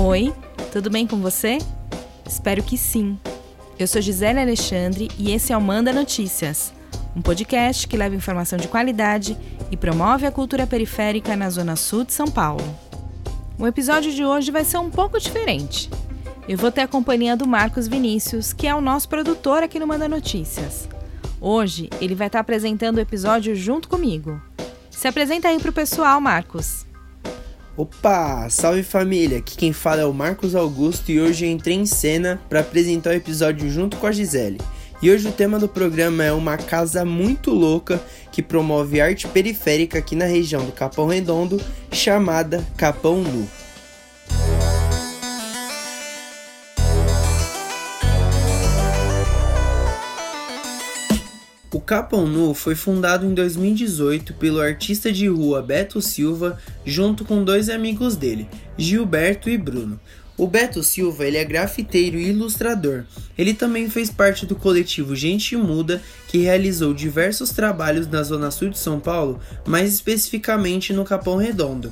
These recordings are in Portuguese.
Oi, tudo bem com você? Espero que sim. Eu sou Gisele Alexandre e esse é o Manda Notícias, um podcast que leva informação de qualidade e promove a cultura periférica na Zona Sul de São Paulo. O episódio de hoje vai ser um pouco diferente. Eu vou ter a companhia do Marcos Vinícius, que é o nosso produtor aqui no Manda Notícias. Hoje ele vai estar apresentando o episódio junto comigo. Se apresenta aí pro pessoal, Marcos. Opa, salve família! Aqui quem fala é o Marcos Augusto e hoje eu entrei em cena para apresentar o episódio junto com a Gisele. E hoje o tema do programa é uma casa muito louca que promove arte periférica aqui na região do Capão Redondo, chamada Capão Nu. Capão Nu foi fundado em 2018 pelo artista de rua Beto Silva, junto com dois amigos dele, Gilberto e Bruno. O Beto Silva ele é grafiteiro e ilustrador. Ele também fez parte do coletivo Gente Muda, que realizou diversos trabalhos na zona sul de São Paulo, mais especificamente no Capão Redondo.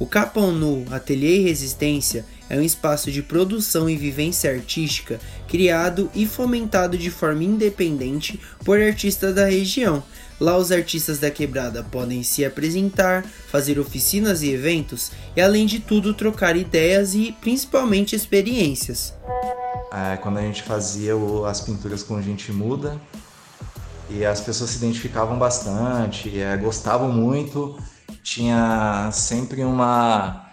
O Capão Nu Ateliê e Resistência é um espaço de produção e vivência artística criado e fomentado de forma independente por artistas da região. Lá, os artistas da quebrada podem se apresentar, fazer oficinas e eventos e, além de tudo, trocar ideias e principalmente experiências. É, quando a gente fazia o, as pinturas com gente muda e as pessoas se identificavam bastante, é, gostavam muito tinha sempre uma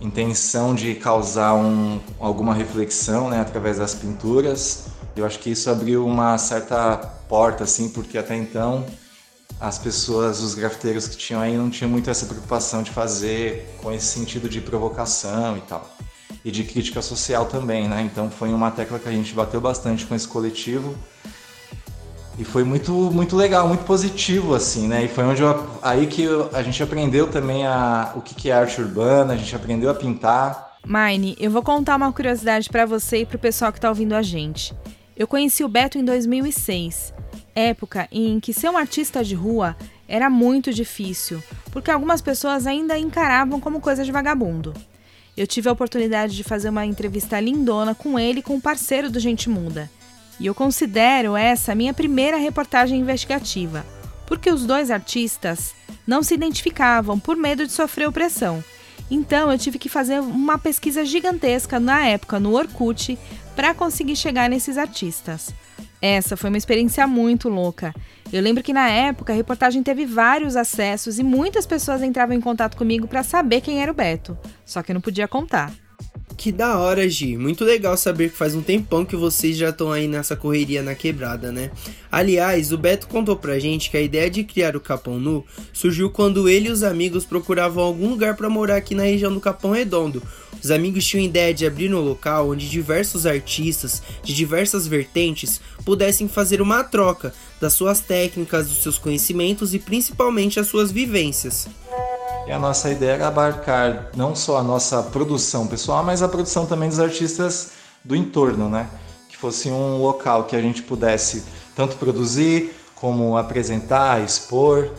intenção de causar um, alguma reflexão né, através das pinturas. Eu acho que isso abriu uma certa porta, assim, porque até então as pessoas, os grafiteiros que tinham aí, não tinham muito essa preocupação de fazer com esse sentido de provocação e tal. E de crítica social também, né? Então foi uma tecla que a gente bateu bastante com esse coletivo e foi muito, muito legal, muito positivo, assim, né? E foi onde eu, aí que eu, a gente aprendeu também a, o que, que é arte urbana, a gente aprendeu a pintar. Mine, eu vou contar uma curiosidade para você e para o pessoal que está ouvindo a gente. Eu conheci o Beto em 2006, época em que ser um artista de rua era muito difícil, porque algumas pessoas ainda encaravam como coisa de vagabundo. Eu tive a oportunidade de fazer uma entrevista lindona com ele e com um parceiro do Gente Muda. E eu considero essa minha primeira reportagem investigativa, porque os dois artistas não se identificavam por medo de sofrer opressão. Então eu tive que fazer uma pesquisa gigantesca na época no Orkut para conseguir chegar nesses artistas. Essa foi uma experiência muito louca. Eu lembro que na época a reportagem teve vários acessos e muitas pessoas entravam em contato comigo para saber quem era o Beto, só que eu não podia contar. Que da hora, Gi. Muito legal saber que faz um tempão que vocês já estão aí nessa correria na quebrada, né? Aliás, o Beto contou pra gente que a ideia de criar o Capão Nu surgiu quando ele e os amigos procuravam algum lugar para morar aqui na região do Capão Redondo. Os amigos tinham ideia de abrir um local onde diversos artistas de diversas vertentes pudessem fazer uma troca das suas técnicas, dos seus conhecimentos e principalmente as suas vivências. E a nossa ideia era abarcar não só a nossa produção pessoal, mas a produção também dos artistas do entorno, né? Que fosse um local que a gente pudesse tanto produzir como apresentar, expor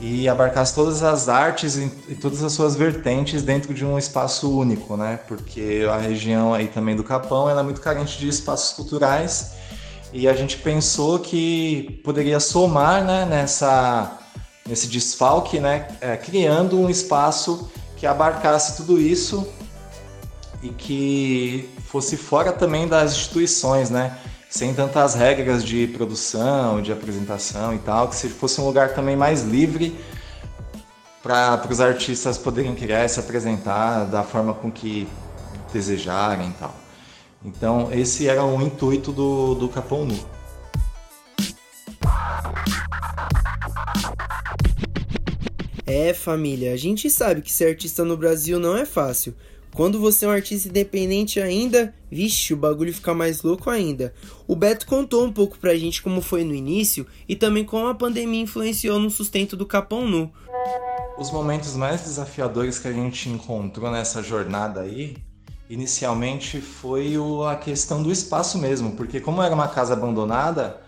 e abarcasse todas as artes e, todas as suas vertentes dentro de um espaço único, né? Porque a região aí também do Capão ela é muito carente de espaços culturais e a gente pensou que poderia somar, né, nessa nesse desfalque, né, é, criando um espaço que abarcasse tudo isso e que fosse fora também das instituições, né, sem tantas regras de produção, de apresentação e tal, que fosse um lugar também mais livre para os artistas poderem criar e se apresentar da forma com que desejarem e tal. Então esse era o intuito do, do Capão Nu. É, família, a gente sabe que ser artista no Brasil não é fácil. Quando você é um artista independente ainda, vixe, o bagulho fica mais louco ainda. O Beto contou um pouco pra gente como foi no início e também como a pandemia influenciou no sustento do Capão Nu. Os momentos mais desafiadores que a gente encontrou nessa jornada aí, inicialmente foi a questão do espaço mesmo, porque como era uma casa abandonada,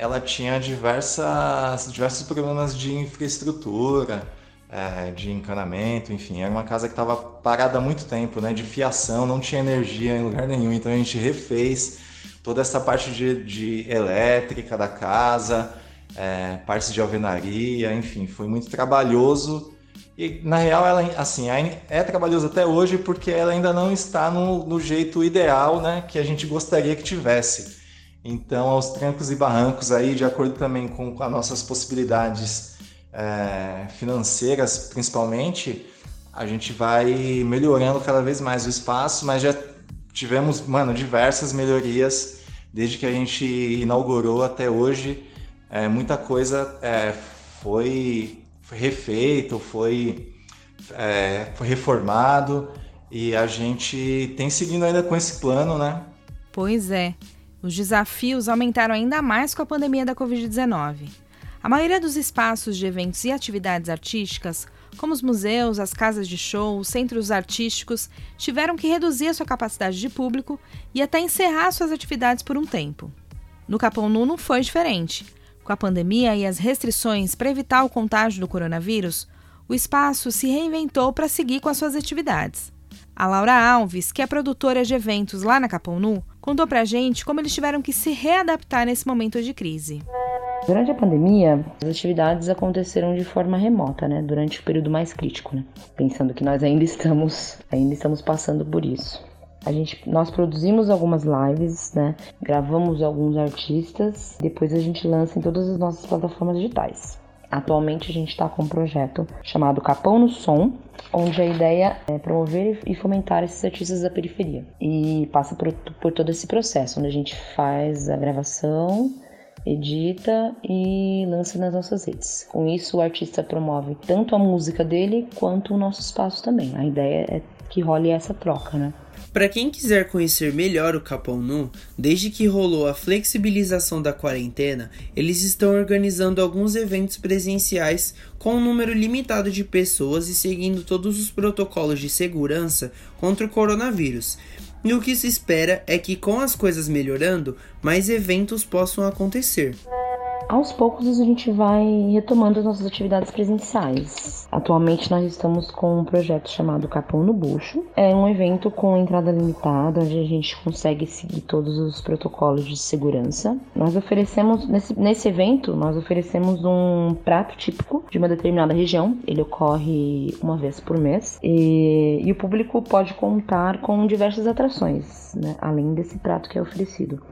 ela tinha diversas, diversos problemas de infraestrutura, é, de encanamento, enfim, era uma casa que estava parada há muito tempo, né, de fiação, não tinha energia em lugar nenhum, então a gente refez toda essa parte de, de elétrica da casa, é, partes de alvenaria, enfim, foi muito trabalhoso e na real ela assim é trabalhoso até hoje porque ela ainda não está no, no jeito ideal, né, que a gente gostaria que tivesse. Então, aos trancos e barrancos aí, de acordo também com, as nossas possibilidades é, financeiras, principalmente, a gente vai melhorando cada vez mais o espaço, mas já tivemos, mano, diversas melhorias desde que a gente inaugurou até hoje. É, muita coisa é, foi, foi refeito, foi, é, foi reformado e a gente tem seguindo ainda com esse plano, né? Pois é. Os desafios aumentaram ainda mais com a pandemia da Covid-19. A maioria dos espaços de eventos e atividades artísticas, como os museus, as casas de show, os centros artísticos, tiveram que reduzir a sua capacidade de público e até encerrar suas atividades por um tempo. No Capão Nu não foi diferente. Com a pandemia e as restrições para evitar o contágio do coronavírus, o espaço se reinventou para seguir com as suas atividades. A Laura Alves, que é produtora de eventos lá na Capão Nu, contou pra gente como eles tiveram que se readaptar nesse momento de crise. Durante a pandemia, as atividades aconteceram de forma remota, né? Durante o período mais crítico, né? Pensando que nós ainda estamos, ainda estamos passando por isso. A gente, nós produzimos algumas lives, né? Gravamos alguns artistas, depois a gente lança em todas as nossas plataformas digitais. Atualmente a gente está com um projeto chamado Capão no Som, onde a ideia é promover e fomentar esses artistas da periferia. E passa por, por todo esse processo, onde a gente faz a gravação, edita e lança nas nossas redes. Com isso, o artista promove tanto a música dele quanto o nosso espaço também. A ideia é que role essa troca, né? Para quem quiser conhecer melhor o Capão Nu, desde que rolou a flexibilização da quarentena, eles estão organizando alguns eventos presenciais com um número limitado de pessoas e seguindo todos os protocolos de segurança contra o coronavírus. E o que se espera é que, com as coisas melhorando, mais eventos possam acontecer. Aos poucos a gente vai retomando as nossas atividades presenciais. Atualmente nós estamos com um projeto chamado Capão no Bucho. É um evento com entrada limitada, onde a gente consegue seguir todos os protocolos de segurança. Nós oferecemos, nesse, nesse evento, nós oferecemos um prato típico de uma determinada região. Ele ocorre uma vez por mês. E, e o público pode contar com diversas atrações, né, além desse prato que é oferecido.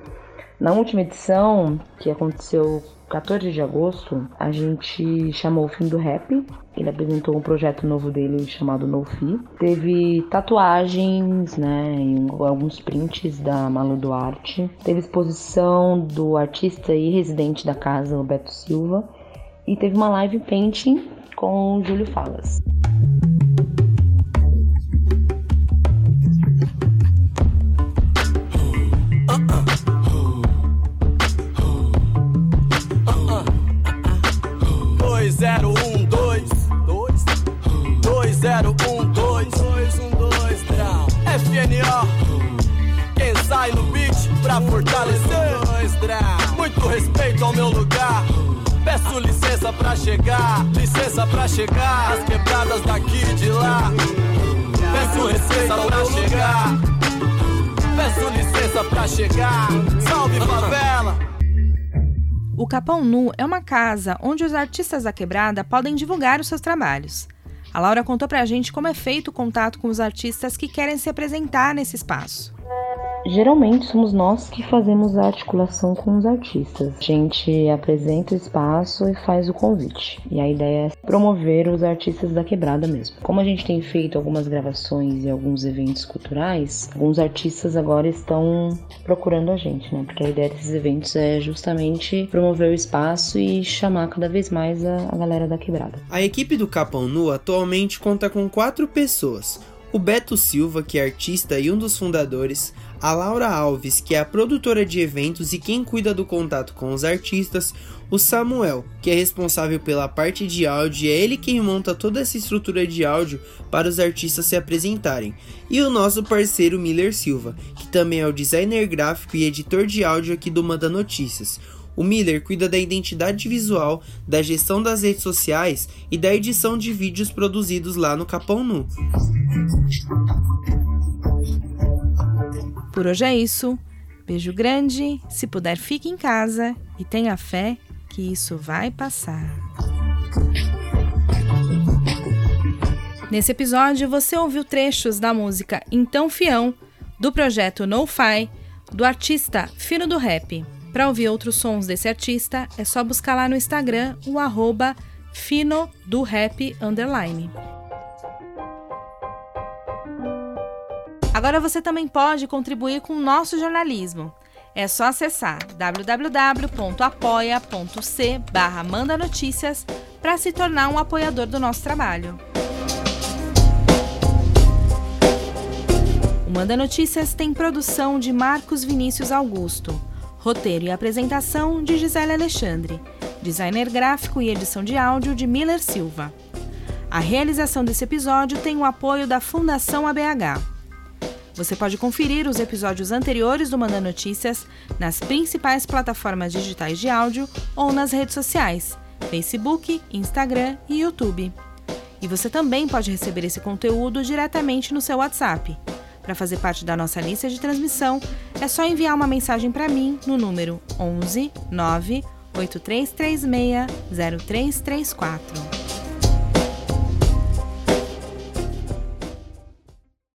Na última edição, que aconteceu 14 de agosto, a gente chamou o Fim do Rap. Ele apresentou um projeto novo dele chamado No Fi. Teve tatuagens, né, alguns prints da Malu Duarte. Teve exposição do artista e residente da casa, o Beto Silva. E teve uma live painting com o Júlio Falas. Licença pra chegar, licença pra chegar. As quebradas daqui e de lá. Peço licença pra chegar. Peço licença pra chegar. Salve favela! O Capão Nu é uma casa onde os artistas da quebrada podem divulgar os seus trabalhos. A Laura contou pra gente como é feito o contato com os artistas que querem se apresentar nesse espaço. Geralmente somos nós que fazemos a articulação com os artistas. A gente apresenta o espaço e faz o convite. E a ideia é promover os artistas da quebrada mesmo. Como a gente tem feito algumas gravações e alguns eventos culturais, alguns artistas agora estão procurando a gente, né? Porque a ideia desses eventos é justamente promover o espaço e chamar cada vez mais a, a galera da quebrada. A equipe do Capão Nu atualmente conta com quatro pessoas. O Beto Silva, que é artista e um dos fundadores, a Laura Alves, que é a produtora de eventos e quem cuida do contato com os artistas, o Samuel, que é responsável pela parte de áudio é ele quem monta toda essa estrutura de áudio para os artistas se apresentarem, e o nosso parceiro Miller Silva, que também é o designer gráfico e editor de áudio aqui do Manda Notícias. O Miller cuida da identidade visual, da gestão das redes sociais e da edição de vídeos produzidos lá no Capão Nu. Por hoje é isso. Beijo grande, se puder fique em casa e tenha fé que isso vai passar. Nesse episódio você ouviu trechos da música Então Fião, do projeto No Fi, do artista Fino do Rap. Para ouvir outros sons desse artista, é só buscar lá no Instagram o arroba Fino do Rap Underline. Agora você também pode contribuir com o nosso jornalismo. É só acessar www.apoia.c barra Manda Notícias para se tornar um apoiador do nosso trabalho. O Manda Notícias tem produção de Marcos Vinícius Augusto, roteiro e apresentação de Gisele Alexandre, designer gráfico e edição de áudio de Miller Silva. A realização desse episódio tem o apoio da Fundação ABH. Você pode conferir os episódios anteriores do Manda Notícias nas principais plataformas digitais de áudio ou nas redes sociais, Facebook, Instagram e YouTube. E você também pode receber esse conteúdo diretamente no seu WhatsApp. Para fazer parte da nossa lista de transmissão, é só enviar uma mensagem para mim no número 11 9 8336 0334.